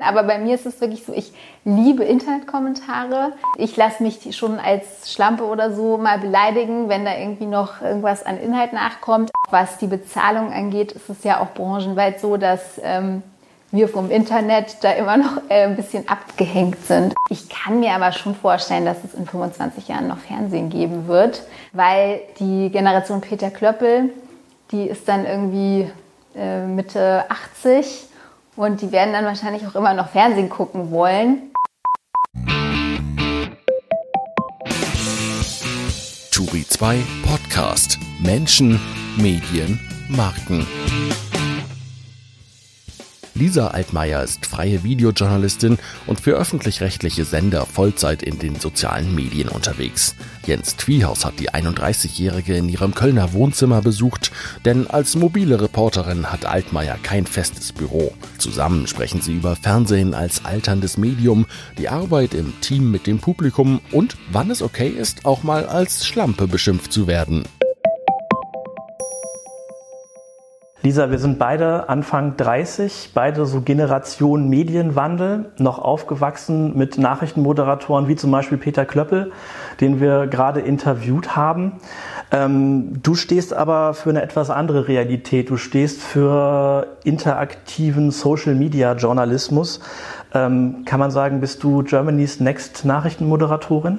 Aber bei mir ist es wirklich so, ich liebe Internetkommentare. Ich lasse mich schon als Schlampe oder so mal beleidigen, wenn da irgendwie noch irgendwas an Inhalt nachkommt. Was die Bezahlung angeht, ist es ja auch branchenweit so, dass ähm, wir vom Internet da immer noch äh, ein bisschen abgehängt sind. Ich kann mir aber schon vorstellen, dass es in 25 Jahren noch Fernsehen geben wird, weil die Generation Peter Klöppel, die ist dann irgendwie äh, Mitte 80 und die werden dann wahrscheinlich auch immer noch Fernsehen gucken wollen. Turi 2 Podcast Menschen, Medien, Marken. Lisa Altmaier ist freie Videojournalistin und für öffentlich-rechtliche Sender Vollzeit in den sozialen Medien unterwegs. Jens Twiehaus hat die 31-Jährige in ihrem Kölner Wohnzimmer besucht, denn als mobile Reporterin hat Altmaier kein festes Büro. Zusammen sprechen sie über Fernsehen als alterndes Medium, die Arbeit im Team mit dem Publikum und wann es okay ist, auch mal als Schlampe beschimpft zu werden. Lisa, wir sind beide Anfang 30, beide so Generation Medienwandel, noch aufgewachsen mit Nachrichtenmoderatoren wie zum Beispiel Peter Klöppel, den wir gerade interviewt haben. Ähm, du stehst aber für eine etwas andere Realität. Du stehst für interaktiven Social Media Journalismus. Ähm, kann man sagen, bist du Germany's Next Nachrichtenmoderatorin?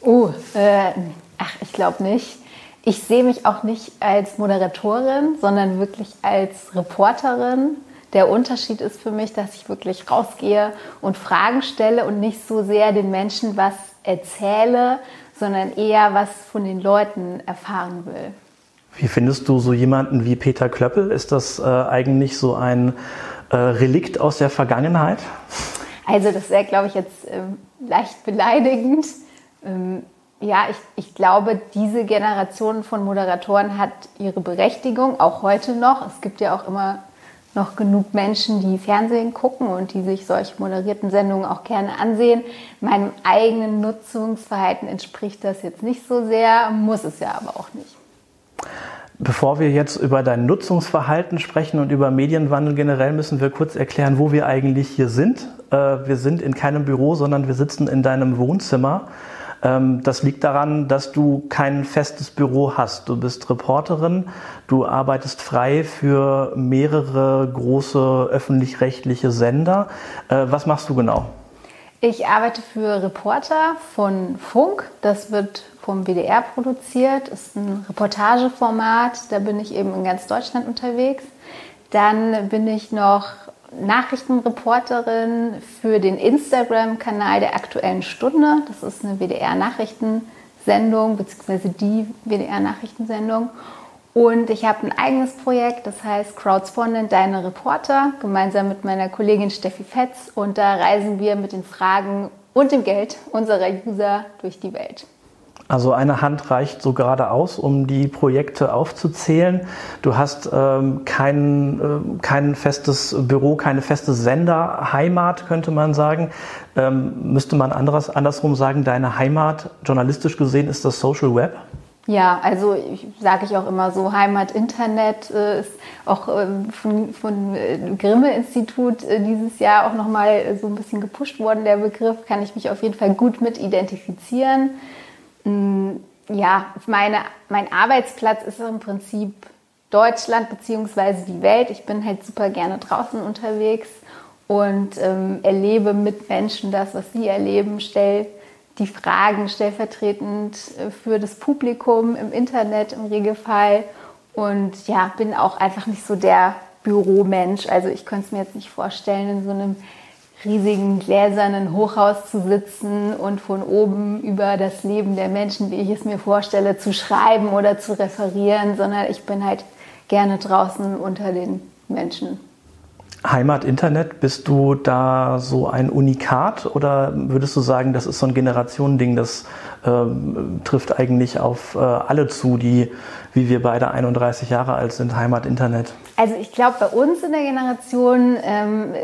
Oh, äh, ach, ich glaube nicht ich sehe mich auch nicht als Moderatorin, sondern wirklich als Reporterin. Der Unterschied ist für mich, dass ich wirklich rausgehe und Fragen stelle und nicht so sehr den Menschen was erzähle, sondern eher was von den Leuten erfahren will. Wie findest du so jemanden wie Peter Klöppel? Ist das äh, eigentlich so ein äh, Relikt aus der Vergangenheit? Also das wäre, glaube ich, jetzt ähm, leicht beleidigend. Ähm, ja, ich, ich glaube, diese Generation von Moderatoren hat ihre Berechtigung, auch heute noch. Es gibt ja auch immer noch genug Menschen, die Fernsehen gucken und die sich solche moderierten Sendungen auch gerne ansehen. Meinem eigenen Nutzungsverhalten entspricht das jetzt nicht so sehr, muss es ja aber auch nicht. Bevor wir jetzt über dein Nutzungsverhalten sprechen und über Medienwandel generell, müssen wir kurz erklären, wo wir eigentlich hier sind. Äh, wir sind in keinem Büro, sondern wir sitzen in deinem Wohnzimmer. Ähm, das liegt daran, dass du kein festes Büro hast. Du bist Reporterin, du arbeitest frei für mehrere große öffentlich-rechtliche Sender. Äh, was machst du genau? Ich arbeite für Reporter von Funk. Das wird vom WDR produziert, ist ein Reportageformat. Da bin ich eben in ganz Deutschland unterwegs. Dann bin ich noch Nachrichtenreporterin für den Instagram-Kanal der Aktuellen Stunde. Das ist eine WDR-Nachrichtensendung, beziehungsweise die WDR-Nachrichtensendung. Und ich habe ein eigenes Projekt, das heißt Crowdspondent Deine Reporter, gemeinsam mit meiner Kollegin Steffi Fetz. Und da reisen wir mit den Fragen und dem Geld unserer User durch die Welt. Also eine Hand reicht so gerade aus, um die Projekte aufzuzählen. Du hast ähm, kein, äh, kein festes Büro, keine feste Senderheimat, könnte man sagen. Ähm, müsste man anderes, andersrum sagen, deine Heimat, journalistisch gesehen, ist das Social Web? Ja, also sage ich auch immer so, Heimat Internet äh, ist auch äh, von, von äh, Grimme-Institut äh, dieses Jahr auch nochmal so ein bisschen gepusht worden, der Begriff, kann ich mich auf jeden Fall gut mit identifizieren. Mm, ja, meine, mein Arbeitsplatz ist im Prinzip Deutschland bzw. die Welt. Ich bin halt super gerne draußen unterwegs und ähm, erlebe mit Menschen das, was sie erleben, stelle die Fragen stellvertretend äh, für das Publikum im Internet im Regelfall und ja, bin auch einfach nicht so der Büromensch. Also ich könnte es mir jetzt nicht vorstellen, in so einem riesigen gläsernen Hochhaus zu sitzen und von oben über das Leben der Menschen, wie ich es mir vorstelle, zu schreiben oder zu referieren, sondern ich bin halt gerne draußen unter den Menschen. Heimat Internet, bist du da so ein Unikat oder würdest du sagen, das ist so ein Generationending, das ähm, trifft eigentlich auf äh, alle zu, die wie wir beide 31 Jahre alt sind, Heimat Internet? Also ich glaube, bei uns in der Generation ähm,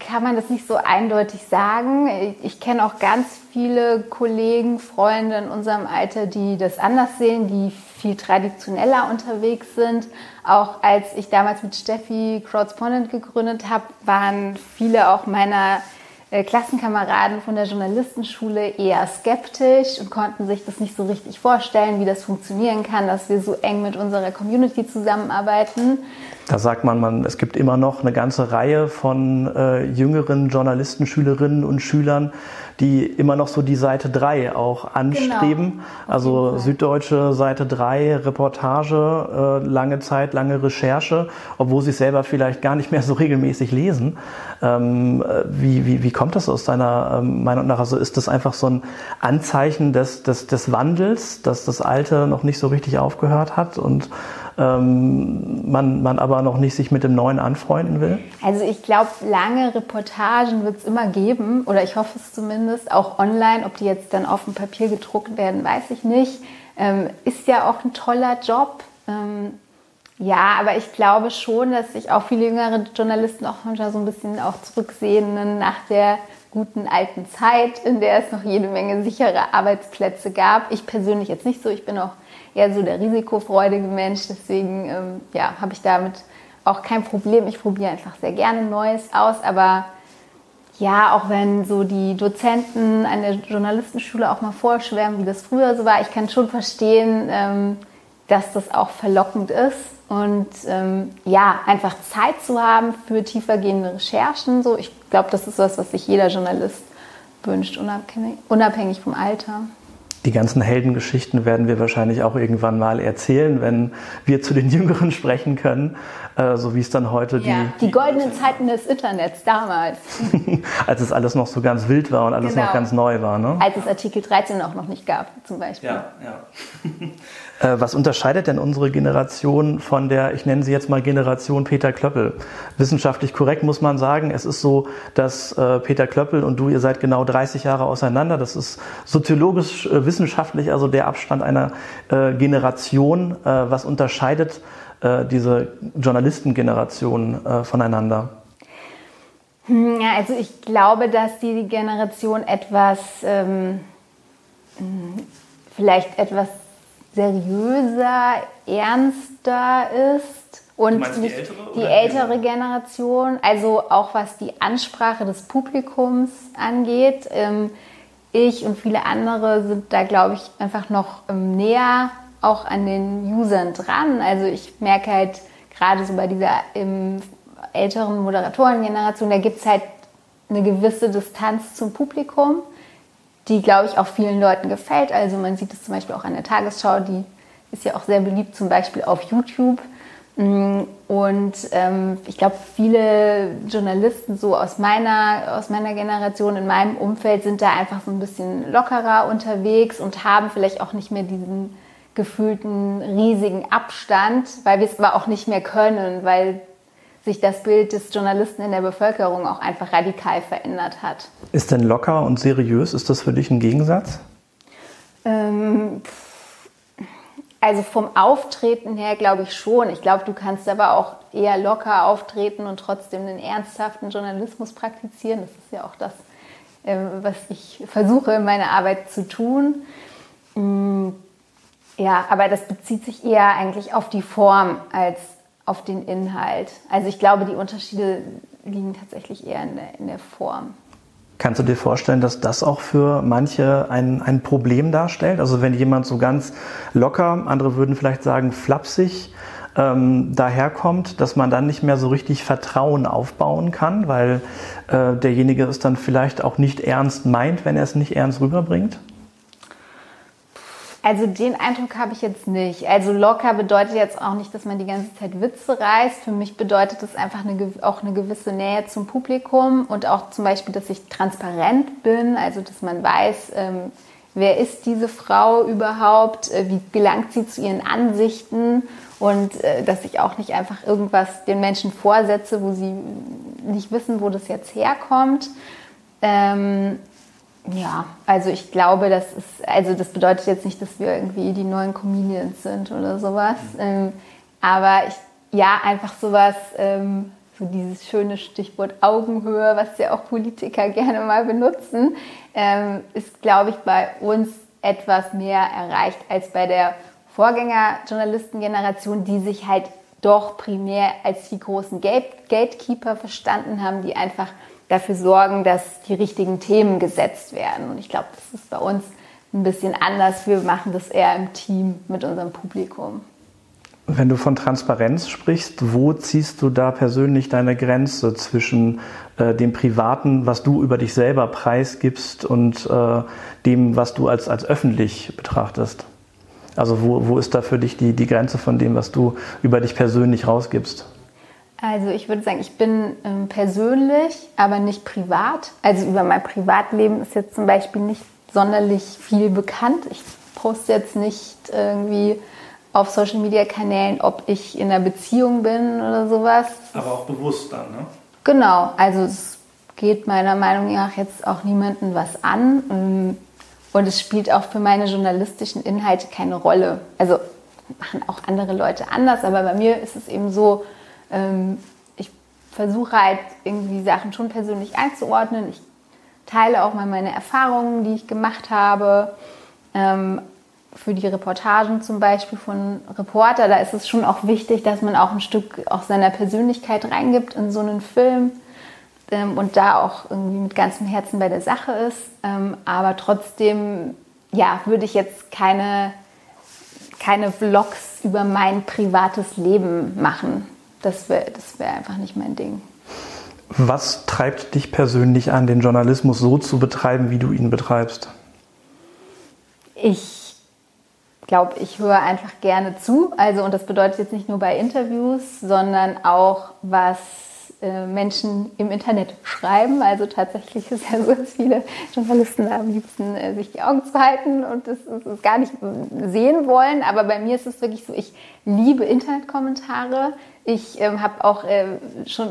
kann man das nicht so eindeutig sagen. Ich, ich kenne auch ganz viele Kollegen, Freunde in unserem Alter, die das anders sehen, die viel traditioneller unterwegs sind. Auch als ich damals mit Steffi Crowdspondent gegründet habe, waren viele auch meiner Klassenkameraden von der Journalistenschule eher skeptisch und konnten sich das nicht so richtig vorstellen, wie das funktionieren kann, dass wir so eng mit unserer Community zusammenarbeiten. Da sagt man, man, es gibt immer noch eine ganze Reihe von äh, jüngeren Journalisten, Schülerinnen und Schülern, die immer noch so die Seite 3 auch anstreben. Genau. Also Süddeutsche Seite 3, Reportage, äh, lange Zeit, lange Recherche, obwohl sie es selber vielleicht gar nicht mehr so regelmäßig lesen. Ähm, äh, wie, wie, wie kommt das aus deiner ähm, Meinung nach? Also ist das einfach so ein Anzeichen des, des, des Wandels, dass das Alte noch nicht so richtig aufgehört hat und ähm, man, man aber noch nicht sich mit dem Neuen anfreunden will? Also ich glaube, lange Reportagen wird es immer geben oder ich hoffe es zumindest, auch online. Ob die jetzt dann auf dem Papier gedruckt werden, weiß ich nicht. Ähm, ist ja auch ein toller Job. Ähm, ja, aber ich glaube schon, dass sich auch viele jüngere Journalisten auch manchmal so ein bisschen auch zurücksehen nach der guten alten Zeit, in der es noch jede Menge sichere Arbeitsplätze gab. Ich persönlich jetzt nicht so. Ich bin auch eher so der risikofreudige Mensch. Deswegen ähm, ja, habe ich damit auch kein Problem. Ich probiere einfach sehr gerne Neues aus. Aber ja, auch wenn so die Dozenten an der Journalistenschule auch mal vorschwärmen, wie das früher so war, ich kann schon verstehen, ähm, dass das auch verlockend ist. Und ähm, ja, einfach Zeit zu haben für tiefergehende Recherchen. So, ich glaube, das ist was, was sich jeder Journalist wünscht, unabhängig, unabhängig vom Alter. Die ganzen Heldengeschichten werden wir wahrscheinlich auch irgendwann mal erzählen, wenn wir zu den Jüngeren sprechen können, äh, so wie es dann heute ja, die... Die goldenen Zeiten des Internets damals. Als es alles noch so ganz wild war und alles genau. noch ganz neu war. Ne? Als es Artikel 13 auch noch nicht gab, zum Beispiel. Ja, ja. Äh, was unterscheidet denn unsere Generation von der, ich nenne sie jetzt mal Generation Peter Klöppel? Wissenschaftlich korrekt muss man sagen, es ist so, dass äh, Peter Klöppel und du, ihr seid genau 30 Jahre auseinander. Das ist soziologisch, äh, wissenschaftlich also der Abstand einer Generation. Was unterscheidet diese Journalistengeneration voneinander? Hm, ja, also ich glaube, dass die Generation etwas, ähm, hm, vielleicht etwas seriöser, ernster ist. Und die ältere, die ältere Generation, also auch was die Ansprache des Publikums angeht. Ähm, ich und viele andere sind da, glaube ich, einfach noch ähm, näher auch an den Usern dran. Also ich merke halt gerade so bei dieser ähm, älteren Moderatorengeneration, da gibt es halt eine gewisse Distanz zum Publikum die, glaube ich, auch vielen Leuten gefällt. Also man sieht es zum Beispiel auch an der Tagesschau, die ist ja auch sehr beliebt, zum Beispiel auf YouTube. Mm, und ähm, ich glaube, viele Journalisten so aus meiner, aus meiner Generation, in meinem Umfeld, sind da einfach so ein bisschen lockerer unterwegs und haben vielleicht auch nicht mehr diesen gefühlten riesigen Abstand, weil wir es aber auch nicht mehr können, weil sich das Bild des Journalisten in der Bevölkerung auch einfach radikal verändert hat. Ist denn locker und seriös, ist das für dich ein Gegensatz? Ähm, also vom Auftreten her glaube ich schon. Ich glaube, du kannst aber auch eher locker auftreten und trotzdem einen ernsthaften Journalismus praktizieren. Das ist ja auch das, ähm, was ich versuche in meiner Arbeit zu tun. Mm, ja, aber das bezieht sich eher eigentlich auf die Form als auf den Inhalt. Also ich glaube, die Unterschiede liegen tatsächlich eher in der, in der Form. Kannst du dir vorstellen, dass das auch für manche ein, ein Problem darstellt? Also wenn jemand so ganz locker, andere würden vielleicht sagen flapsig, ähm, daherkommt, dass man dann nicht mehr so richtig Vertrauen aufbauen kann, weil äh, derjenige es dann vielleicht auch nicht ernst meint, wenn er es nicht ernst rüberbringt? Also den Eindruck habe ich jetzt nicht. Also locker bedeutet jetzt auch nicht, dass man die ganze Zeit Witze reißt. Für mich bedeutet es einfach eine, auch eine gewisse Nähe zum Publikum und auch zum Beispiel, dass ich transparent bin, also dass man weiß, ähm, wer ist diese Frau überhaupt, äh, wie gelangt sie zu ihren Ansichten und äh, dass ich auch nicht einfach irgendwas den Menschen vorsetze, wo sie nicht wissen, wo das jetzt herkommt. Ähm, ja, also ich glaube, das ist, also das bedeutet jetzt nicht, dass wir irgendwie die neuen Comedians sind oder sowas. Mhm. Ähm, aber ich, ja, einfach sowas, ähm, so dieses schöne Stichwort Augenhöhe, was ja auch Politiker gerne mal benutzen, ähm, ist, glaube ich, bei uns etwas mehr erreicht als bei der Vorgängerjournalistengeneration, die sich halt doch primär als die großen Gate Gatekeeper verstanden haben, die einfach dafür sorgen, dass die richtigen Themen gesetzt werden. Und ich glaube, das ist bei uns ein bisschen anders. Wir machen das eher im Team mit unserem Publikum. Wenn du von Transparenz sprichst, wo ziehst du da persönlich deine Grenze zwischen äh, dem Privaten, was du über dich selber preisgibst und äh, dem, was du als, als öffentlich betrachtest? Also wo, wo ist da für dich die, die Grenze von dem, was du über dich persönlich rausgibst? Also ich würde sagen, ich bin ähm, persönlich, aber nicht privat. Also über mein Privatleben ist jetzt zum Beispiel nicht sonderlich viel bekannt. Ich poste jetzt nicht irgendwie auf Social Media Kanälen, ob ich in einer Beziehung bin oder sowas. Aber auch bewusst dann, ne? Genau, also es geht meiner Meinung nach jetzt auch niemandem was an. Ähm, und es spielt auch für meine journalistischen Inhalte keine Rolle. Also machen auch andere Leute anders, aber bei mir ist es eben so, ähm, ich versuche halt irgendwie Sachen schon persönlich einzuordnen. Ich teile auch mal meine Erfahrungen, die ich gemacht habe. Ähm, für die Reportagen zum Beispiel von Reporter, da ist es schon auch wichtig, dass man auch ein Stück auch seiner Persönlichkeit reingibt in so einen Film ähm, und da auch irgendwie mit ganzem Herzen bei der Sache ist. Ähm, aber trotzdem, ja, würde ich jetzt keine, keine Vlogs über mein privates Leben machen. Das wäre das wär einfach nicht mein Ding. Was treibt dich persönlich an, den Journalismus so zu betreiben, wie du ihn betreibst? Ich glaube, ich höre einfach gerne zu. Also, und das bedeutet jetzt nicht nur bei Interviews, sondern auch, was äh, Menschen im Internet schreiben. Also tatsächlich ist ja so, dass viele Journalisten am liebsten äh, sich die Augen zu halten und das gar nicht sehen wollen. Aber bei mir ist es wirklich so, ich liebe Internetkommentare. Ich ähm, habe auch äh, schon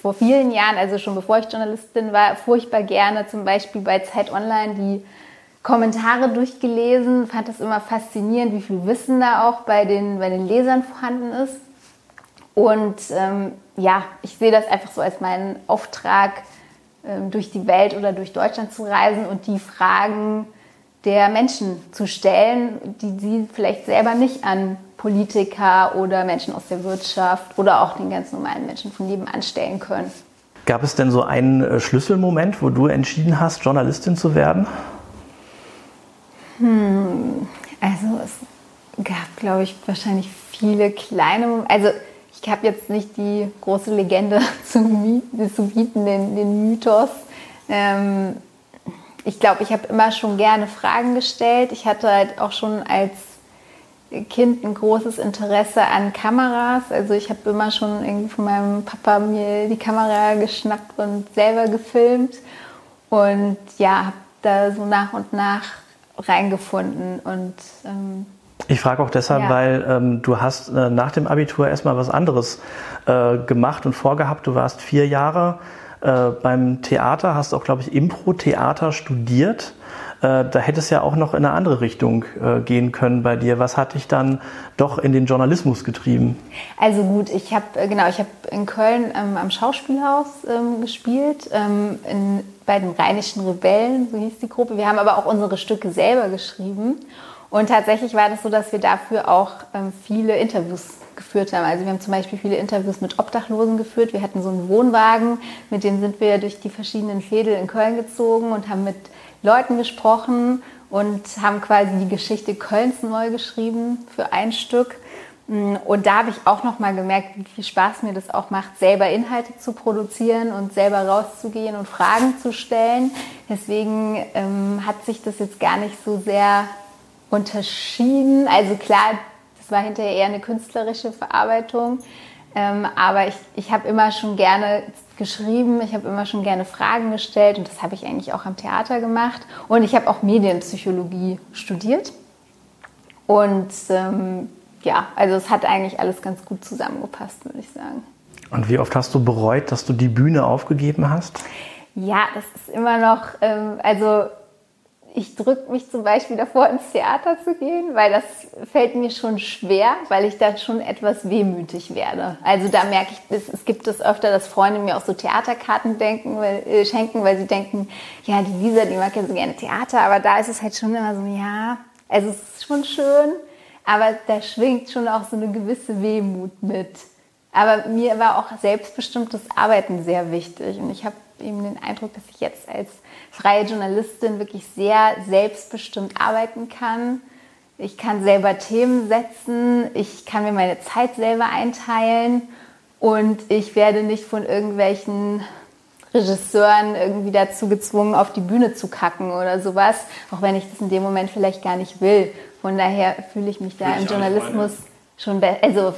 vor vielen Jahren, also schon bevor ich Journalistin war, furchtbar gerne zum Beispiel bei Zeit Online die Kommentare durchgelesen, fand das immer faszinierend, wie viel Wissen da auch bei den, bei den Lesern vorhanden ist. Und ähm, ja, ich sehe das einfach so als meinen Auftrag, ähm, durch die Welt oder durch Deutschland zu reisen und die Fragen der Menschen zu stellen, die sie vielleicht selber nicht an Politiker oder Menschen aus der Wirtschaft oder auch den ganz normalen Menschen von nebenan stellen können. Gab es denn so einen äh, Schlüsselmoment, wo du entschieden hast, Journalistin zu werden? Hm, also es gab, glaube ich, wahrscheinlich viele kleine Momente. Also ich habe jetzt nicht die große Legende zu, zu bieten, den, den Mythos. Ähm, ich glaube, ich habe immer schon gerne Fragen gestellt. Ich hatte halt auch schon als Kind ein großes Interesse an Kameras. Also ich habe immer schon irgendwie von meinem Papa mir die Kamera geschnappt und selber gefilmt. Und ja, habe da so nach und nach reingefunden und ähm, ich frage auch deshalb, ja. weil ähm, du hast äh, nach dem Abitur erstmal was anderes äh, gemacht und vorgehabt. Du warst vier Jahre äh, beim Theater, hast auch, glaube ich, Impro-Theater studiert. Äh, da hätte es ja auch noch in eine andere Richtung äh, gehen können bei dir. Was hat dich dann doch in den Journalismus getrieben? Also gut, ich habe äh, genau, ich habe in Köln ähm, am Schauspielhaus ähm, gespielt, ähm, in, bei den Rheinischen Rebellen, so hieß die Gruppe. Wir haben aber auch unsere Stücke selber geschrieben. Und tatsächlich war das so, dass wir dafür auch ähm, viele Interviews geführt haben. Also wir haben zum Beispiel viele Interviews mit Obdachlosen geführt. Wir hatten so einen Wohnwagen, mit dem sind wir durch die verschiedenen Fädel in Köln gezogen und haben mit Leuten gesprochen und haben quasi die Geschichte Kölns neu geschrieben für ein Stück. Mm, und da habe ich auch noch mal gemerkt, wie viel Spaß mir das auch macht, selber Inhalte zu produzieren und selber rauszugehen und Fragen zu stellen. Deswegen ähm, hat sich das jetzt gar nicht so sehr unterschieden. Also klar, das war hinterher eher eine künstlerische Verarbeitung. Ähm, aber ich, ich habe immer schon gerne geschrieben, ich habe immer schon gerne Fragen gestellt und das habe ich eigentlich auch am Theater gemacht. Und ich habe auch Medienpsychologie studiert. Und ähm, ja, also es hat eigentlich alles ganz gut zusammengepasst, würde ich sagen. Und wie oft hast du bereut, dass du die Bühne aufgegeben hast? Ja, das ist immer noch, ähm, also ich drücke mich zum Beispiel davor, ins Theater zu gehen, weil das fällt mir schon schwer, weil ich da schon etwas wehmütig werde. Also da merke ich, es, es gibt es öfter, dass Freunde mir auch so Theaterkarten denken, weil, äh, schenken, weil sie denken, ja, die Lisa, die mag ja so gerne Theater, aber da ist es halt schon immer so, ja, also es ist schon schön, aber da schwingt schon auch so eine gewisse Wehmut mit. Aber mir war auch selbstbestimmtes Arbeiten sehr wichtig und ich habe eben den Eindruck, dass ich jetzt als freie Journalistin wirklich sehr selbstbestimmt arbeiten kann. Ich kann selber Themen setzen, ich kann mir meine Zeit selber einteilen und ich werde nicht von irgendwelchen Regisseuren irgendwie dazu gezwungen, auf die Bühne zu kacken oder sowas, auch wenn ich das in dem Moment vielleicht gar nicht will. Von daher fühle ich mich da im Journalismus schon besser. Also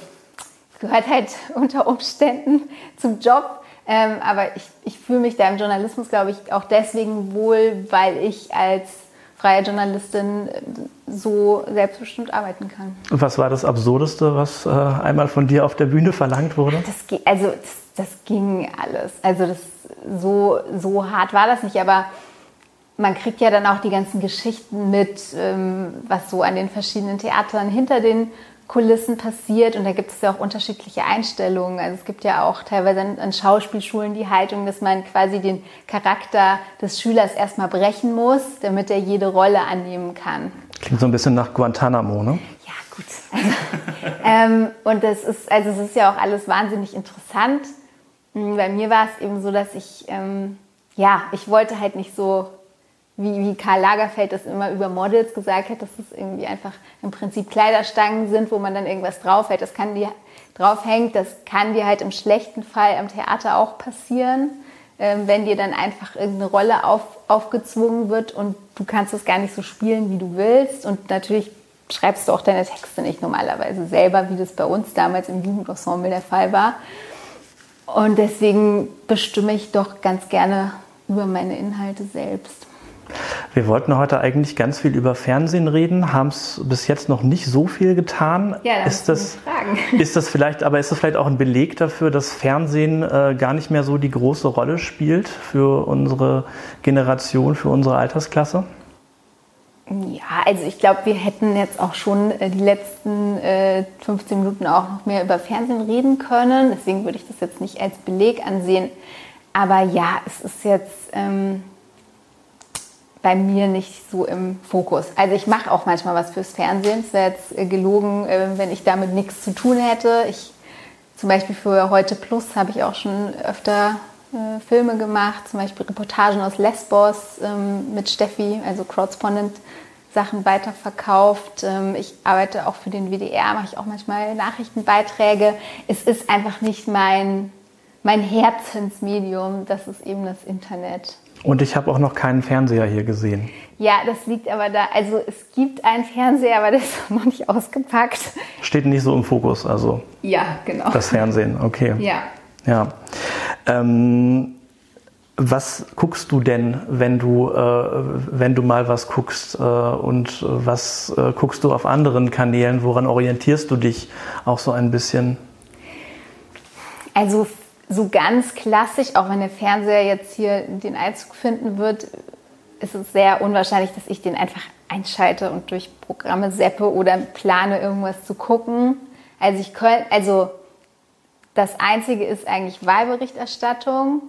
gehört halt unter Umständen zum Job. Ähm, aber ich, ich fühle mich da im Journalismus, glaube ich, auch deswegen wohl, weil ich als freie Journalistin äh, so selbstbestimmt arbeiten kann. Und was war das Absurdeste, was äh, einmal von dir auf der Bühne verlangt wurde? Das, also das, das ging alles. Also das, so, so hart war das nicht, aber man kriegt ja dann auch die ganzen Geschichten mit, ähm, was so an den verschiedenen Theatern hinter den Kulissen passiert. Und da gibt es ja auch unterschiedliche Einstellungen. Also es gibt ja auch teilweise an, Schauspielschulen die Haltung, dass man quasi den Charakter des Schülers erstmal brechen muss, damit er jede Rolle annehmen kann. Klingt so ein bisschen nach Guantanamo, ne? Ja, gut. Also, ähm, und das ist, also es ist ja auch alles wahnsinnig interessant. Hm, bei mir war es eben so, dass ich, ähm, ja, ich wollte halt nicht so wie, wie Karl Lagerfeld das immer über Models gesagt hat, dass es irgendwie einfach im Prinzip Kleiderstangen sind, wo man dann irgendwas draufhält. Das kann dir draufhängt, das kann dir halt im schlechten Fall am Theater auch passieren, ähm, wenn dir dann einfach irgendeine Rolle auf, aufgezwungen wird und du kannst es gar nicht so spielen, wie du willst. Und natürlich schreibst du auch deine Texte nicht normalerweise selber, wie das bei uns damals im Jugendensemble der Fall war. Und deswegen bestimme ich doch ganz gerne über meine Inhalte selbst. Wir wollten heute eigentlich ganz viel über Fernsehen reden, haben es bis jetzt noch nicht so viel getan. Ja, ist das, ist das vielleicht, aber ist das vielleicht auch ein Beleg dafür, dass Fernsehen äh, gar nicht mehr so die große Rolle spielt für unsere Generation, für unsere Altersklasse? Ja, also ich glaube, wir hätten jetzt auch schon äh, die letzten äh, 15 Minuten auch noch mehr über Fernsehen reden können. Deswegen würde ich das jetzt nicht als Beleg ansehen. Aber ja, es ist jetzt. Ähm, bei mir nicht so im Fokus. Also ich mache auch manchmal was fürs Fernsehen. Es wäre jetzt äh, gelogen, äh, wenn ich damit nichts zu tun hätte. Ich zum Beispiel für Heute Plus habe ich auch schon öfter äh, Filme gemacht, zum Beispiel Reportagen aus Lesbos ähm, mit Steffi, also Crowdspondent Sachen weiterverkauft. Ähm, ich arbeite auch für den WDR, mache ich auch manchmal Nachrichtenbeiträge. Es ist einfach nicht mein, mein Herzensmedium, das ist eben das Internet. Und ich habe auch noch keinen Fernseher hier gesehen. Ja, das liegt aber da. Also es gibt einen Fernseher, aber der ist noch nicht ausgepackt. Steht nicht so im Fokus, also. Ja, genau. Das Fernsehen, okay. Ja. Ja. Ähm, was guckst du denn, wenn du, äh, wenn du mal was guckst? Äh, und was äh, guckst du auf anderen Kanälen? Woran orientierst du dich auch so ein bisschen? Also so ganz klassisch, auch wenn der Fernseher jetzt hier den Einzug finden wird, ist es sehr unwahrscheinlich, dass ich den einfach einschalte und durch Programme seppe oder plane, irgendwas zu gucken. Also ich könnte, also das Einzige ist eigentlich Wahlberichterstattung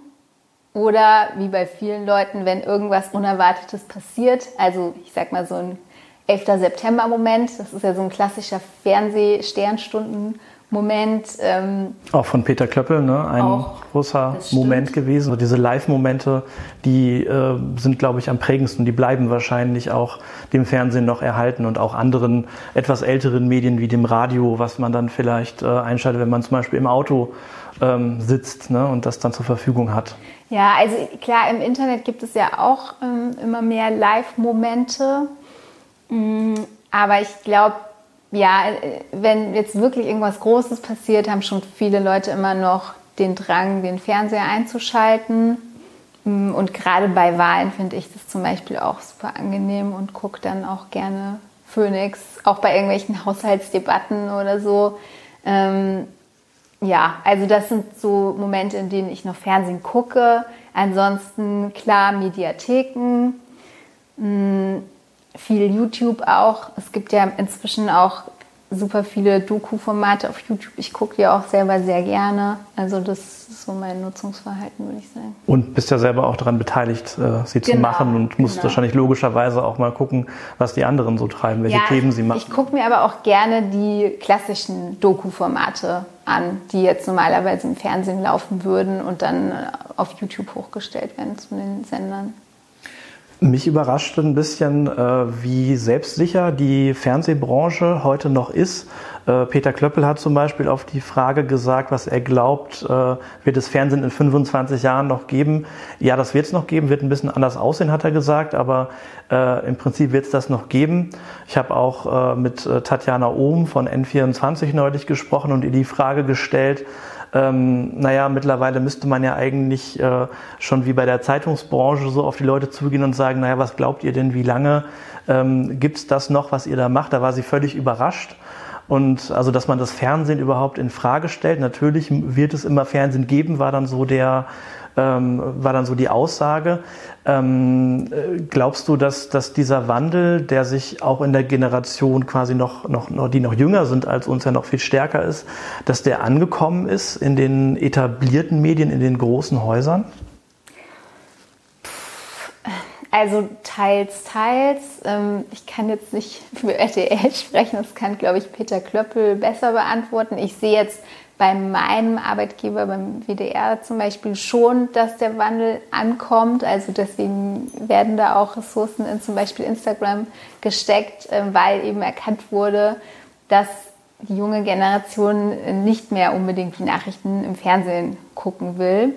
oder wie bei vielen Leuten, wenn irgendwas Unerwartetes passiert. Also ich sag mal so ein 11. September-Moment, das ist ja so ein klassischer Fernseh-Sternstunden- Moment. Ähm, auch von Peter Klöppel, ne? ein großer Moment gewesen. Also diese Live-Momente, die äh, sind, glaube ich, am prägendsten. Die bleiben wahrscheinlich auch dem Fernsehen noch erhalten und auch anderen etwas älteren Medien wie dem Radio, was man dann vielleicht äh, einschaltet, wenn man zum Beispiel im Auto ähm, sitzt ne? und das dann zur Verfügung hat. Ja, also klar, im Internet gibt es ja auch ähm, immer mehr Live-Momente. Mm, aber ich glaube, ja, wenn jetzt wirklich irgendwas Großes passiert, haben schon viele Leute immer noch den Drang, den Fernseher einzuschalten. Mm, und gerade bei Wahlen finde ich das zum Beispiel auch super angenehm und gucke dann auch gerne Phoenix, auch bei irgendwelchen Haushaltsdebatten oder so. Ähm, ja, also das sind so Momente, in denen ich noch Fernsehen gucke. Ansonsten klar Mediatheken. Mh, mm, viel YouTube auch. Es gibt ja inzwischen auch super viele Doku-Formate auf YouTube. Ich gucke die auch selber sehr gerne. Also das ist so mein Nutzungsverhalten, würde ich sagen. Und bist ja selber auch daran beteiligt, äh, sie genau, zu machen und musst genau. wahrscheinlich logischerweise auch mal gucken, was die anderen so treiben, welche ja, Themen sie machen. Ich gucke mir aber auch gerne die klassischen Doku-Formate an, die jetzt normalerweise im Fernsehen laufen würden und dann äh, auf YouTube hochgestellt werden zu den Sendern. Mich überrascht ein bisschen, äh, wie selbstsicher die Fernsehbranche heute noch ist. Äh, Peter Klöppel hat zum Beispiel auf die Frage gesagt, was er glaubt, äh, wird es Fernsehen in 25 Jahren noch geben? Ja, das wird es noch geben, wird ein bisschen anders aussehen, hat er gesagt, aber im Prinzip wird es das noch geben. Ich habe auch mit Tatjana Ohm von N24 neulich gesprochen und ihr die Frage gestellt, ähm, naja, mittlerweile müsste man ja eigentlich äh, schon wie bei der Zeitungsbranche so auf die Leute zugehen und sagen, naja, was glaubt ihr denn, wie lange ähm, gibt das noch, was ihr da macht? Da war sie völlig überrascht. Und also, dass man das Fernsehen überhaupt in Frage stellt. Natürlich wird es immer Fernsehen geben, war dann so der, ähm, war dann so die Aussage. Ähm, glaubst du, dass, dass dieser Wandel, der sich auch in der Generation quasi noch, noch, noch, die noch jünger sind als uns ja noch viel stärker ist, dass der angekommen ist in den etablierten Medien, in den großen Häusern? Also teils, teils. Ähm, ich kann jetzt nicht für RTL sprechen, das kann, glaube ich, Peter Klöppel besser beantworten. Ich sehe jetzt bei meinem Arbeitgeber, beim WDR zum Beispiel, schon, dass der Wandel ankommt. Also deswegen werden da auch Ressourcen in zum Beispiel Instagram gesteckt, äh, weil eben erkannt wurde, dass die junge Generation nicht mehr unbedingt die Nachrichten im Fernsehen gucken will.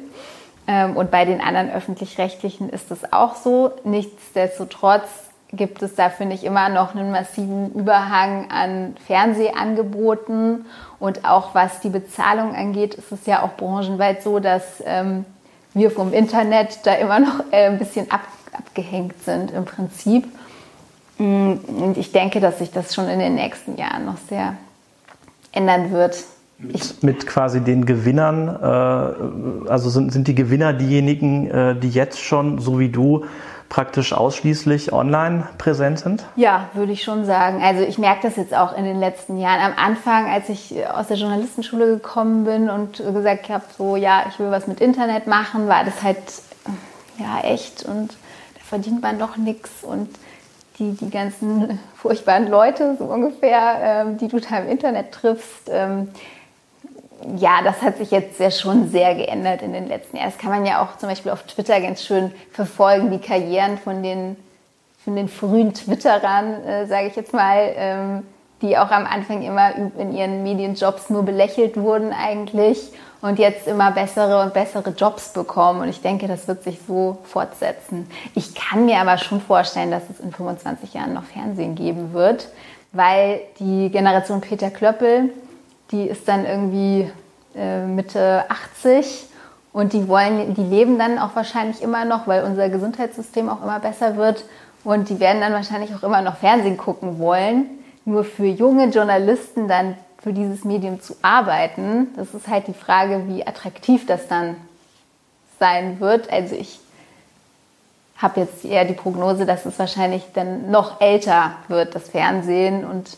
Ähm, und bei den anderen öffentlich-rechtlichen ist es auch so. Nichtsdestotrotz gibt es da, finde ich, immer noch einen massiven Überhang an Fernsehangeboten. Und auch was die Bezahlung angeht, ist es ja auch branchenweit so, dass ähm, wir vom Internet da immer noch äh, ein bisschen ab, abgehängt sind im Prinzip. Mm, und ich denke, dass sich das schon in den nächsten Jahren noch sehr ändern wird. Mit, mit quasi den Gewinnern, äh, also sind, sind die Gewinner diejenigen, äh, die jetzt schon, so wie du, praktisch ausschließlich online präsent sind? Ja, würde ich schon sagen. Also ich merke das jetzt auch in den letzten Jahren. Am Anfang, als ich aus der Journalistenschule gekommen bin und gesagt habe, so ja, ich will was mit Internet machen, war das halt ja echt und da verdient man doch nichts und die, die ganzen furchtbaren Leute, so ungefähr, ähm, die du da im Internet triffst, ähm, ja, das hat sich jetzt ja schon sehr geändert in den letzten Jahren. Das kann man ja auch zum Beispiel auf Twitter ganz schön verfolgen, die Karrieren von den, von den frühen Twitterern, äh, sage ich jetzt mal, ähm, die auch am Anfang immer in ihren Medienjobs nur belächelt wurden eigentlich und jetzt immer bessere und bessere Jobs bekommen. Und ich denke, das wird sich so fortsetzen. Ich kann mir aber schon vorstellen, dass es in 25 Jahren noch Fernsehen geben wird, weil die Generation Peter Klöppel, die ist dann irgendwie äh, Mitte 80 und die wollen, die leben dann auch wahrscheinlich immer noch, weil unser Gesundheitssystem auch immer besser wird und die werden dann wahrscheinlich auch immer noch Fernsehen gucken wollen. Nur für junge Journalisten dann für dieses Medium zu arbeiten, das ist halt die Frage, wie attraktiv das dann sein wird. Also ich habe jetzt eher die Prognose, dass es wahrscheinlich dann noch älter wird, das Fernsehen und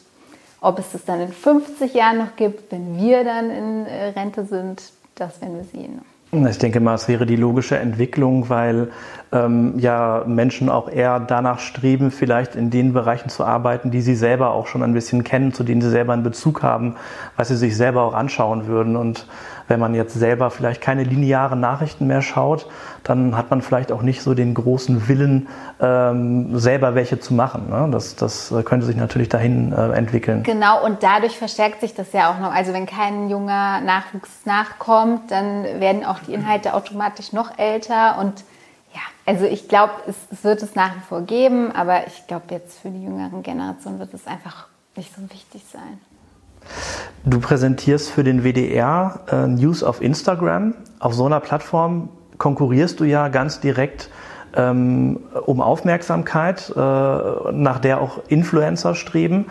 ob es das dann in 50 Jahren noch gibt, wenn wir dann in äh, Rente sind, das werden wir sehen. Ich denke mal, es wäre die logische Entwicklung, weil ähm, ja Menschen auch eher danach streben, vielleicht in den Bereichen zu arbeiten, die sie selber auch schon ein bisschen kennen, zu denen sie selber einen Bezug haben, was sie sich selber auch anschauen würden. Und wenn man jetzt selber vielleicht keine linearen Nachrichten mehr schaut, dann hat man vielleicht auch nicht so den großen Willen, ähm, selber welche zu machen. Ne? Das, das könnte sich natürlich dahin äh, entwickeln. Genau, und dadurch verstärkt sich das ja auch noch. Also wenn kein junger Nachwuchs nachkommt, dann werden auch die Inhalte automatisch noch älter und ja, also ich glaube, es, es, wird es nach wie vor geben, aber ich glaube jetzt für die jüngeren Generationen wird es einfach nicht so wichtig sein. Du präsentierst für den WDR äh, News auf Instagram. Auf so einer Plattform konkurrierst du ja ganz direkt ähm, um Aufmerksamkeit, äh, nach der auch Influencer streben.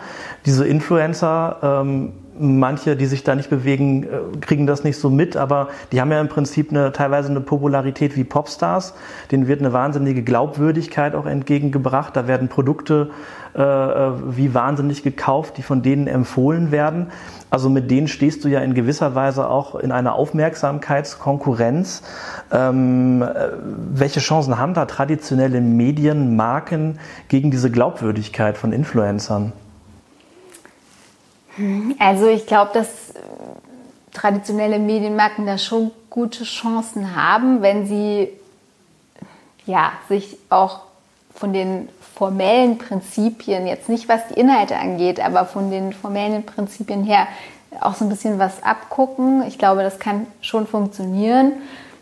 Diese Influencer ähm, manche, die sich da nicht bewegen, äh, kriegen das nicht so mit, aber die haben ja im Prinzip eine, teilweise eine Popularität wie Popstars. Denen wird eine wahnsinnige Glaubwürdigkeit auch entgegengebracht. Da werden Produkte äh, äh, wie wahnsinnig gekauft, die von denen empfohlen werden. Also mit denen stehst du ja in gewisser Weise auch in einer Aufmerksamkeitskonkurrenz. Ähm, äh, welche Chancen haben da traditionelle Medienmarken gegen diese Glaubwürdigkeit von Influencern? Also ich glaube, dass äh, traditionelle Medienmarken da schon gute Chancen haben, wenn sie ja, sich auch von den formellen Prinzipien, jetzt nicht was die Inhalte angeht, aber von den formellen Prinzipien her auch so ein bisschen was abgucken. Ich glaube, das kann schon funktionieren.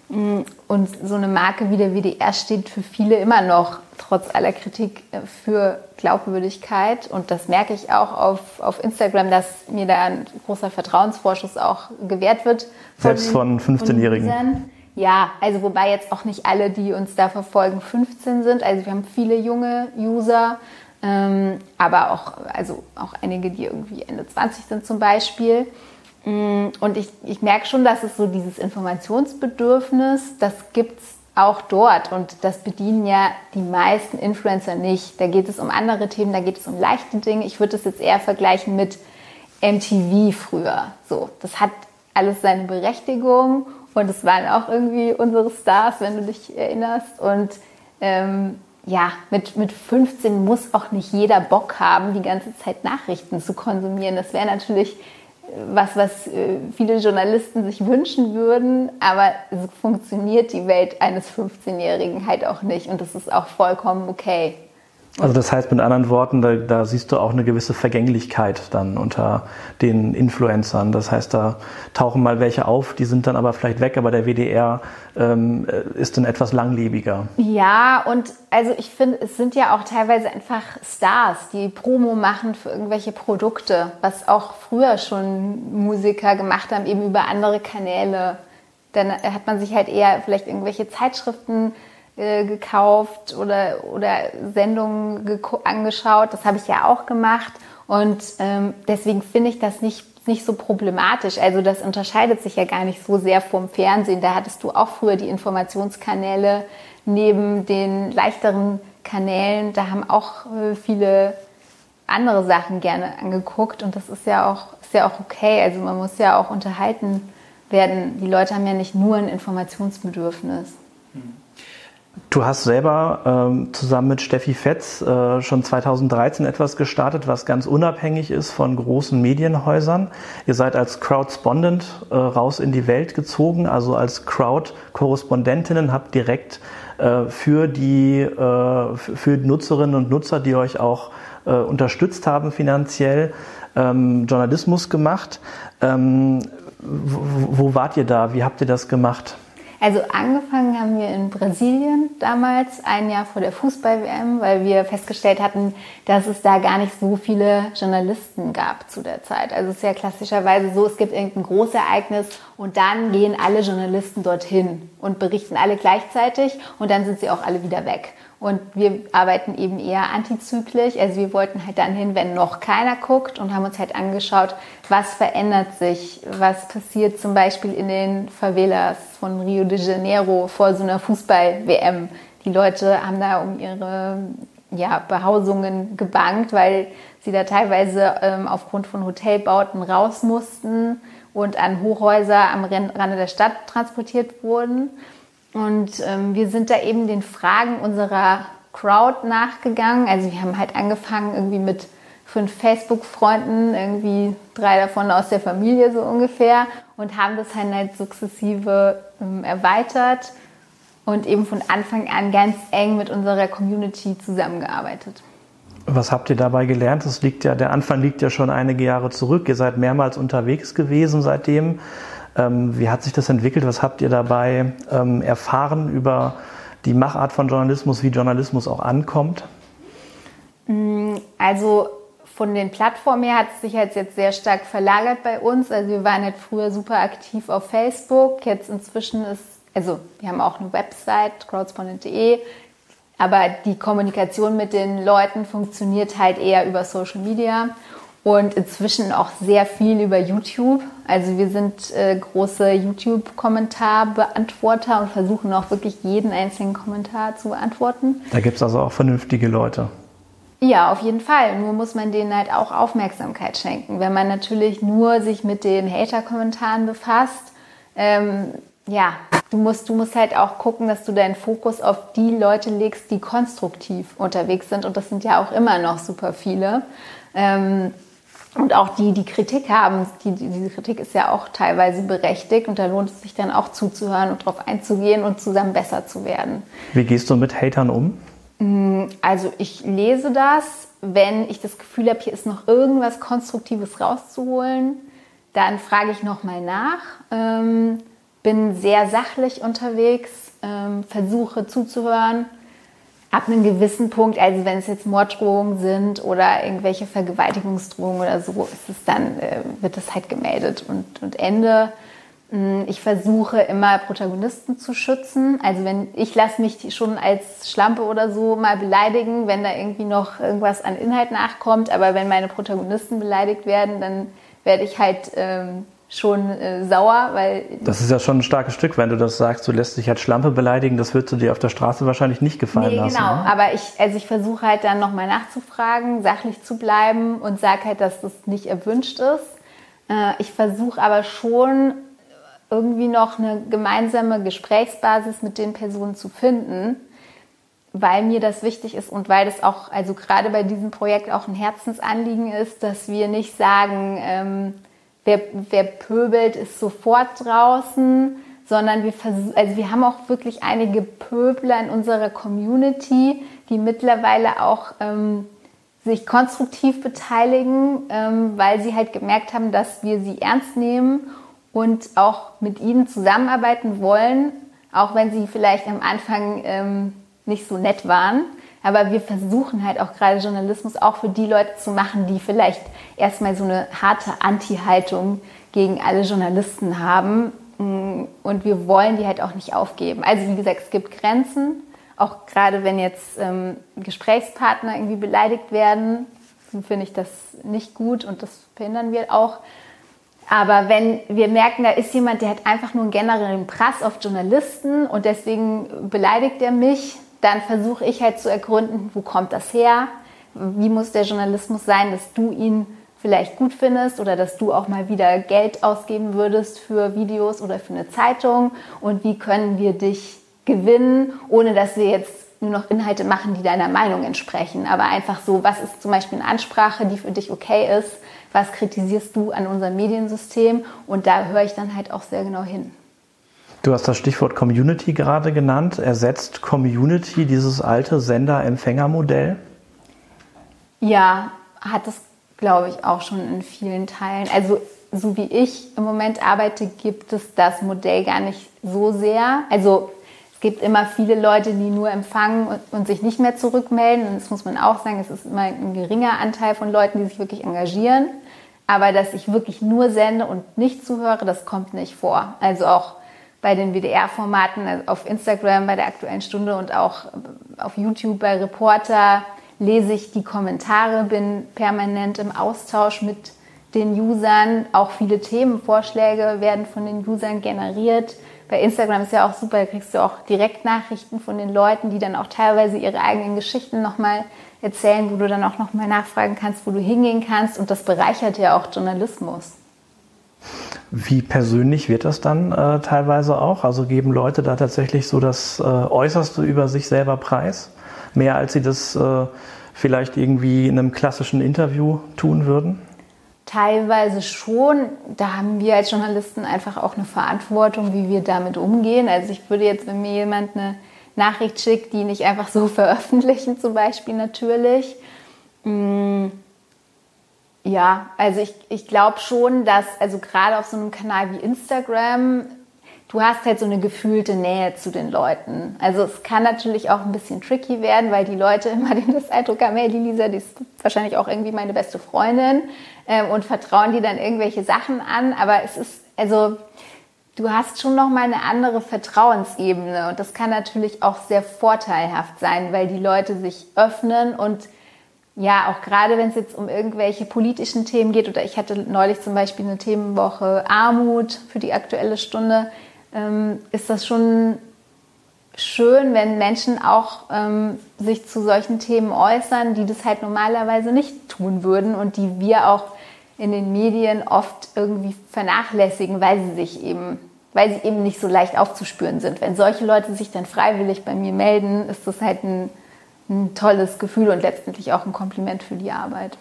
Mm, und so eine Marke wie der WDR steht für viele immer noch, trotz aller Kritik, äh, für Glaubwürdigkeit. Und das merke ich auch auf, auf Instagram, dass mir da ein großer Vertrauensvorschuss auch gewährt wird. Selbst von, von 15-Jährigen. Ja, also wobei jetzt auch nicht alle, die uns da verfolgen, 15 sind. Also wir haben viele junge User, ähm, aber auch, also auch einige, die irgendwie Ende 20 sind zum Beispiel. Mm, und ich, ich merke schon, dass es so dieses Informationsbedürfnis, das gibt es auch dort. Und das bedienen ja die meisten Influencer nicht. Da geht es um andere Themen, da geht es um leichte Dinge. Ich würde das jetzt eher vergleichen mit MTV früher. So, das hat alles seine Berechtigung und es waren auch irgendwie unsere Stars, wenn du dich erinnerst. Und ähm, ja, mit, mit 15 muss auch nicht jeder Bock haben, die ganze Zeit Nachrichten zu konsumieren. Das wäre natürlich was, was äh, viele Journalisten sich wünschen würden, aber so funktioniert die Welt eines 15-Jährigen halt auch nicht und das ist auch vollkommen okay. Also das heißt mit anderen Worten, da, da, siehst du auch eine gewisse Vergänglichkeit dann unter den Influencern. Das heißt, da tauchen mal welche auf, die sind dann aber vielleicht weg, aber der WDR ähm, ist dann etwas langlebiger. Ja, und also ich finde, es sind ja auch teilweise einfach Stars, die Promo machen für irgendwelche Produkte, was auch früher schon Musiker gemacht haben, eben über andere Kanäle. Dann hat man sich halt eher vielleicht irgendwelche Zeitschriften äh, gekauft oder, oder Sendungen angeschaut. Das habe ich ja auch gemacht. Und ähm, deswegen finde ich das nicht, nicht so problematisch. Also das unterscheidet sich ja gar nicht so sehr vom Fernsehen. Da hattest du auch früher die Informationskanäle neben den leichteren Kanälen. Da haben auch äh, viele andere Sachen gerne angeguckt. Und das ist ja auch, ist ja auch okay. Also man muss ja auch unterhalten werden. Die Leute haben ja nicht nur ein Informationsbedürfnis. Mhm. Du hast selber ähm, zusammen mit Steffi Fetz äh, schon 2013 etwas gestartet, was ganz unabhängig ist von großen Medienhäusern. Ihr seid als Crowdspondent äh, raus in die Welt gezogen, also als Crowd-Korrespondentinnen, habt direkt äh, für, die, äh, für Nutzerinnen und Nutzer, die euch auch äh, unterstützt haben finanziell, ähm, Journalismus gemacht. Ähm, wo, wo wart ihr da? Wie habt ihr das gemacht? Also angefangen haben wir in Brasilien damals, ein Jahr vor der Fußball-WM, weil wir festgestellt hatten, dass es da gar nicht so viele Journalisten gab zu der Zeit. Also es ist ja klassischerweise so, es gibt irgendein Großereignis und dann gehen alle Journalisten dorthin und berichten alle gleichzeitig und dann sind sie auch alle wieder weg. Und wir arbeiten eben eher antizyklisch. Also wir wollten halt dann hin, wenn noch keiner guckt und haben uns halt angeschaut, was verändert sich, was passiert zum Beispiel in den Favelas von Rio de Janeiro vor so einer Fußball-WM. Die Leute haben da um ihre ja, Behausungen gebankt, weil sie da teilweise ähm, aufgrund von Hotelbauten raus mussten und an Hochhäuser am Rande der Stadt transportiert wurden. Und ähm, wir sind da eben den Fragen unserer Crowd nachgegangen. Also wir haben halt angefangen irgendwie mit fünf Facebook-Freunden, irgendwie drei davon aus der Familie so ungefähr und haben das halt sukzessive ähm, erweitert und eben von Anfang an ganz eng mit unserer Community zusammengearbeitet. Was habt ihr dabei gelernt? Das liegt ja, der Anfang liegt ja schon einige Jahre zurück. Ihr seid mehrmals unterwegs gewesen seitdem. Ähm, wie hat sich das entwickelt? Was habt ihr dabei ähm, erfahren über die Machart von Journalismus, wie Journalismus auch ankommt? Mm, also von den Plattformen her hat es sich halt jetzt sehr stark verlagert bei uns. Also wir waren halt früher super aktiv auf Facebook. Jetzt inzwischen ist, also wir haben auch eine Website, crowdspondent.de. Aber die Kommunikation mit den Leuten funktioniert halt eher über Social Media. Und inzwischen auch sehr viel über YouTube. Also wir sind äh, große YouTube-Kommentarbeantworter und versuchen auch wirklich jeden einzelnen Kommentar zu beantworten. Da gibt es also auch vernünftige Leute. Ja, auf jeden Fall. Nur muss man denen halt auch Aufmerksamkeit schenken. Wenn man natürlich nur sich mit den Hater-Kommentaren befasst, ähm, ja, du musst, du musst halt auch gucken, dass du deinen Fokus auf die Leute legst, die konstruktiv unterwegs sind. Und das sind ja auch immer noch super viele. Ähm, und auch die, die Kritik haben, die, diese Kritik ist ja auch teilweise berechtigt und da lohnt es sich dann auch zuzuhören und darauf einzugehen und zusammen besser zu werden. Wie gehst du mit Hatern um? Mm, also ich lese das, wenn ich das Gefühl habe, hier ist noch irgendwas Konstruktives rauszuholen, dann frage ich nochmal nach, ähm, bin sehr sachlich unterwegs, ähm, versuche zuzuhören ab einem gewissen Punkt, also wenn es jetzt Morddrohungen sind oder irgendwelche Vergewaltigungsdrohungen oder so, ist es dann, äh, wird das halt gemeldet und, und Ende. Hm, ich versuche immer Protagonisten zu schützen. Also wenn ich lasse mich schon als Schlampe oder so mal beleidigen, wenn da irgendwie noch irgendwas an Inhalt nachkommt. Aber wenn meine Protagonisten beleidigt werden, dann werde ich halt ähm, schon äh, sauer, weil. Das ist ja schon ein starkes Stück, wenn du das sagst, du lässt dich als Schlampe beleidigen, das würdest du dir auf der Straße wahrscheinlich nicht gefallen nee, lassen. Genau, ne? aber ich, also ich versuche halt dann nochmal nachzufragen, sachlich zu bleiben und sage halt, dass das nicht erwünscht ist. Äh, ich versuche aber schon irgendwie noch eine gemeinsame Gesprächsbasis mit den Personen zu finden, weil mir das wichtig ist und weil das auch, also gerade bei diesem Projekt auch ein Herzensanliegen ist, dass wir nicht sagen, ähm, wer, wer pöbelt, ist sofort draußen, sondern wir, also wir haben auch wirklich einige Pöbler in unserer Community, die mittlerweile auch ähm, sich konstruktiv beteiligen, ähm, weil sie halt gemerkt haben, dass wir sie ernst nehmen und auch mit ihnen zusammenarbeiten wollen, auch wenn sie vielleicht am Anfang ähm, nicht so nett waren. Aber wir versuchen halt auch gerade Journalismus auch für die Leute zu machen, die vielleicht erstmal so eine harte Anti-Haltung gegen alle Journalisten haben. Und wir wollen die halt auch nicht aufgeben. Also wie gesagt, es gibt Grenzen. Auch gerade wenn jetzt ähm, Gesprächspartner irgendwie beleidigt werden, finde ich das nicht gut und das verhindern wir auch. Aber wenn wir merken, da ist jemand, der hat einfach nur einen generellen Prass auf Journalisten und deswegen beleidigt er mich, dann versuche ich halt zu ergründen, wo kommt das her? Wie muss der Journalismus sein, dass du ihn vielleicht gut findest oder dass du auch mal wieder Geld ausgeben würdest für Videos oder für eine Zeitung und wie können wir dich gewinnen, ohne dass wir jetzt nur noch Inhalte machen, die deiner Meinung entsprechen, aber einfach so, was ist zum Beispiel eine Ansprache, die für dich okay ist, was kritisierst du an unserem Mediensystem und da höre ich dann halt auch sehr genau hin. Du hast das Stichwort Community gerade genannt. Ersetzt Community dieses alte Sender-Empfänger-Modell? Ja, hat es, glaube ich, auch schon in vielen Teilen. Also so wie ich im Moment arbeite, gibt es das Modell gar nicht so sehr. Also es gibt immer viele Leute, die nur empfangen und, und sich nicht mehr zurückmelden. Und das muss man auch sagen, es ist immer ein geringer Anteil von Leuten, die sich wirklich engagieren. Aber dass ich wirklich nur sende und nicht zuhöre, das kommt nicht vor. Also auch bei den WDR-Formaten also auf Instagram bei der Aktuellen Stunde und auch auf YouTube bei Reporter lese ich die Kommentare, bin permanent im Austausch mit den Usern. Auch viele Themenvorschläge werden von den Usern generiert. Bei Instagram ist ja auch super, da kriegst du auch Direktnachrichten von den Leuten, die dann auch teilweise ihre eigenen Geschichten nochmal erzählen, wo du dann auch nochmal nachfragen kannst, wo du hingehen kannst. Und das bereichert ja auch Journalismus. Wie persönlich wird das dann äh, teilweise auch? Also geben Leute da tatsächlich so das äh, Äußerste über sich selber preis? Mehr als sie das äh, vielleicht irgendwie in einem klassischen Interview tun würden? Teilweise schon. Da haben wir als Journalisten einfach auch eine Verantwortung, wie wir damit umgehen. Also ich würde jetzt, wenn mir jemand eine Nachricht schickt, die nicht einfach so veröffentlichen, zum Beispiel natürlich. Mh, mm, ja, also ich, ich glaube schon, dass, also gerade auf so einem Kanal wie Instagram, du hast halt so eine gefühlte Nähe zu den Leuten. Also es kann natürlich auch ein bisschen tricky werden, weil die Leute immer den Eindruck haben, hey, die Lisa, die ist wahrscheinlich auch irgendwie meine beste Freundin ähm, und vertrauen die dann irgendwelche Sachen an. Aber es ist, also du hast schon noch mal eine andere Vertrauensebene und das kann natürlich auch sehr vorteilhaft sein, weil die Leute sich öffnen und ja, auch gerade wenn es jetzt um irgendwelche politischen Themen geht, oder ich hatte neulich zum Beispiel eine Themenwoche Armut für die aktuelle Stunde, ähm, ist das schon schön, wenn Menschen auch ähm, sich zu solchen Themen äußern, die das halt normalerweise nicht tun würden und die wir auch in den Medien oft irgendwie vernachlässigen, weil sie sich eben, weil sie eben nicht so leicht aufzuspüren sind. Wenn solche Leute sich dann freiwillig bei mir melden, ist das halt ein ein tolles Gefühl und letztendlich auch ein Kompliment für die Arbeit.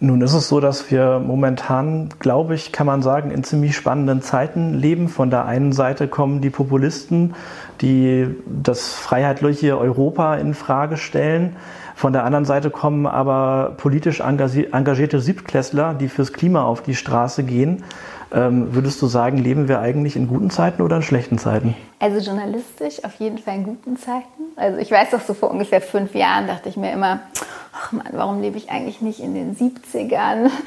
Nun ist es so, dass wir momentan, glaube ich, kann man sagen, in ziemlich spannenden Zeiten leben. Von der einen Seite kommen die Populisten, die das freiheitliche Europa in Frage stellen. Von der anderen Seite kommen aber politisch engagierte Siebtklässler, die fürs Klima auf die Straße gehen. Ähm, würdest du sagen, leben wir eigentlich in guten Zeiten oder in schlechten Zeiten? Also journalistisch auf jeden Fall in guten Zeiten. Also ich weiß doch so vor ungefähr fünf Jahren dachte ich mir immer, ach Mann, warum lebe ich eigentlich nicht in den 70ern?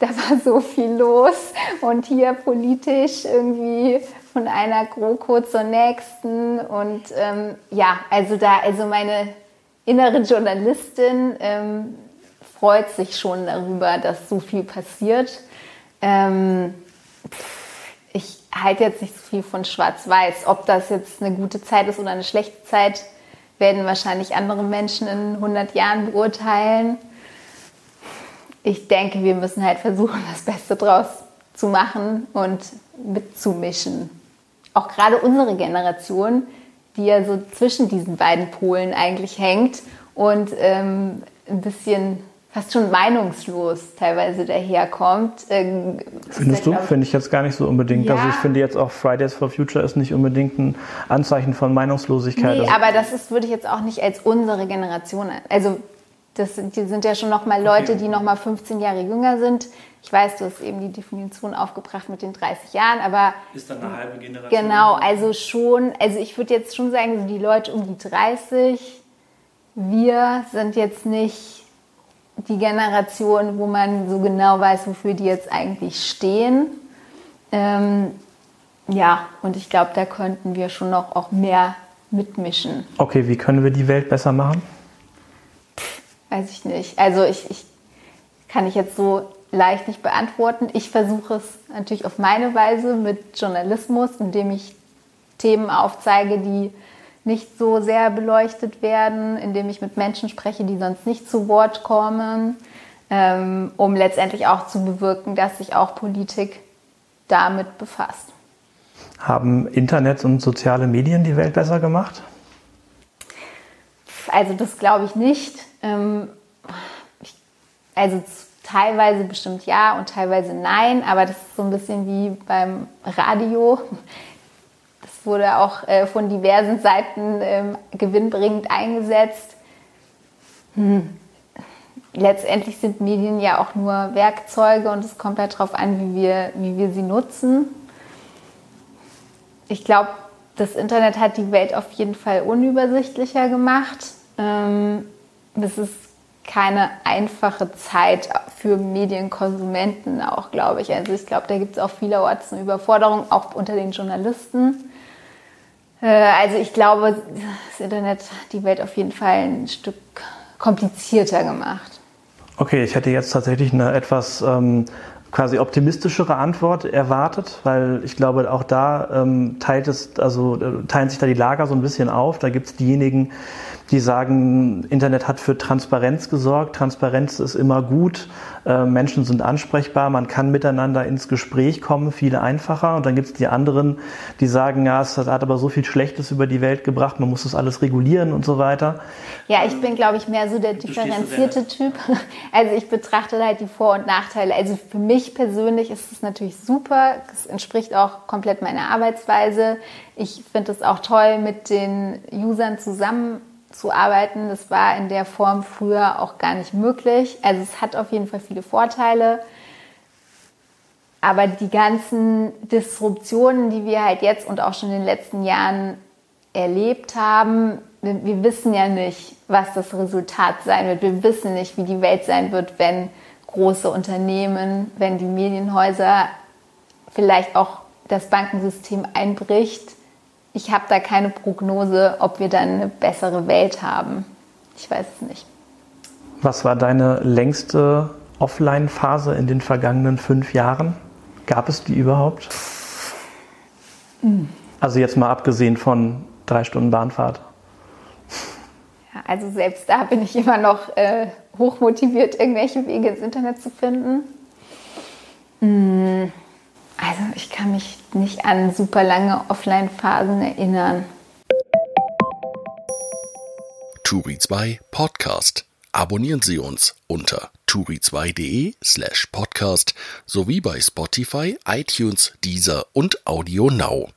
Da war so viel los und hier politisch irgendwie von einer GroKo zur nächsten und ähm, ja, also da, also meine innere Journalistin ähm, freut sich schon darüber, dass so viel passiert. Ähm, ich halte jetzt nicht so viel von Schwarz-Weiß. Ob das jetzt eine gute Zeit ist oder eine schlechte Zeit, werden wahrscheinlich andere Menschen in 100 Jahren beurteilen. Ich denke, wir müssen halt versuchen, das Beste draus zu machen und mitzumischen. Auch gerade unsere Generation, die ja so zwischen diesen beiden Polen eigentlich hängt und ähm, ein bisschen fast schon meinungslos teilweise daherkommt. Ähm, Findest du? Finde ich jetzt gar nicht so unbedingt. Ja. Also ich finde jetzt auch Fridays for Future ist nicht unbedingt ein Anzeichen von Meinungslosigkeit. Nee, also aber das ist, würde ich jetzt auch nicht als unsere Generation, also das sind, die sind ja schon noch mal Leute, die noch mal 15 Jahre jünger sind. Ich weiß, du hast eben die Definition aufgebracht mit den 30 Jahren, aber ist dann eine halbe Generation. Genau, also schon, also ich würde jetzt schon sagen, die Leute um die 30, wir sind jetzt nicht die Generation, wo man so genau weiß, wofür die jetzt eigentlich stehen. Ähm, ja, und ich glaube, da könnten wir schon noch auch mehr mitmischen. Okay, wie können wir die Welt besser machen? Pff, weiß ich nicht. Also ich, ich kann ich jetzt so leicht nicht beantworten. Ich versuche es natürlich auf meine Weise mit Journalismus, indem ich Themen aufzeige, die nicht so sehr beleuchtet werden, indem ich mit Menschen spreche, die sonst nicht zu Wort kommen, ähm, um letztendlich auch zu bewirken, dass sich auch Politik damit befasst. Haben Internet und soziale Medien die Welt besser gemacht? Also das glaube ich nicht. Ähm, ich, also teilweise bestimmt ja und teilweise nein, aber das ist so ein bisschen wie beim Radio wurde auch äh, von diversen Seiten ähm, gewinnbringend eingesetzt. Hm. Letztendlich sind Medien ja auch nur Werkzeuge und es kommt halt darauf an, wie wir, wie wir sie nutzen. Ich glaube, das Internet hat die Welt auf jeden Fall unübersichtlicher gemacht. Ähm, es ist keine einfache Zeit für Medienkonsumenten auch, glaube ich. Also ich glaube, da gibt es auch vielerorts eine Überforderung, auch unter den Journalisten. Äh, also ich glaube, das Internet hat die Welt auf jeden Fall ein Stück komplizierter gemacht. Okay, ich hätte jetzt tatsächlich eine etwas ähm, quasi optimistischere Antwort erwartet, weil ich glaube, auch da ähm, teilt es, also äh, teilen sich da die Lager so ein bisschen auf. Da gibt es diejenigen, die sagen, Internet hat für Transparenz gesorgt, Transparenz ist immer gut, äh, Menschen sind ansprechbar, man kann miteinander ins Gespräch kommen, viel einfacher. Und dann gibt es die anderen, die sagen, ja, es hat aber so viel Schlechtes über die Welt gebracht, man muss das alles regulieren und so weiter. Ja, ich bin, glaube ich, mehr so der differenzierte Typ. Also ich betrachte halt die Vor- und Nachteile. Also für mich persönlich ist es natürlich super, es entspricht auch komplett meiner Arbeitsweise. Ich finde es auch toll, mit den Usern zusammen zu arbeiten. Das war in der Form früher auch gar nicht möglich. Also es hat auf jeden Fall viele Vorteile. Aber die ganzen Disruptionen, die wir halt jetzt und auch schon in den letzten Jahren erlebt haben, wir, wir wissen ja nicht, was das Resultat sein wird. Wir wissen nicht, wie die Welt sein wird, wenn große Unternehmen, wenn die Medienhäuser vielleicht auch das Bankensystem einbricht ich habe da keine Prognose, ob wir dann eine bessere Welt haben. Ich weiß es nicht. Was war deine längste Offline-Phase in den vergangenen fünf Jahren? Gab es die überhaupt? Mhm. Also jetzt mal abgesehen von drei Stunden Bahnfahrt. Ja, also selbst da bin ich immer noch äh, hochmotiviert, irgendwelche Wege ins Internet zu finden. Mhm. Also ich kann mich nicht an super lange Offline-Phasen erinnern. Turi 2 Podcast. Abonnieren Sie uns unter turi2.de slash podcast sowie bei Spotify, iTunes, Deezer und Audio Now.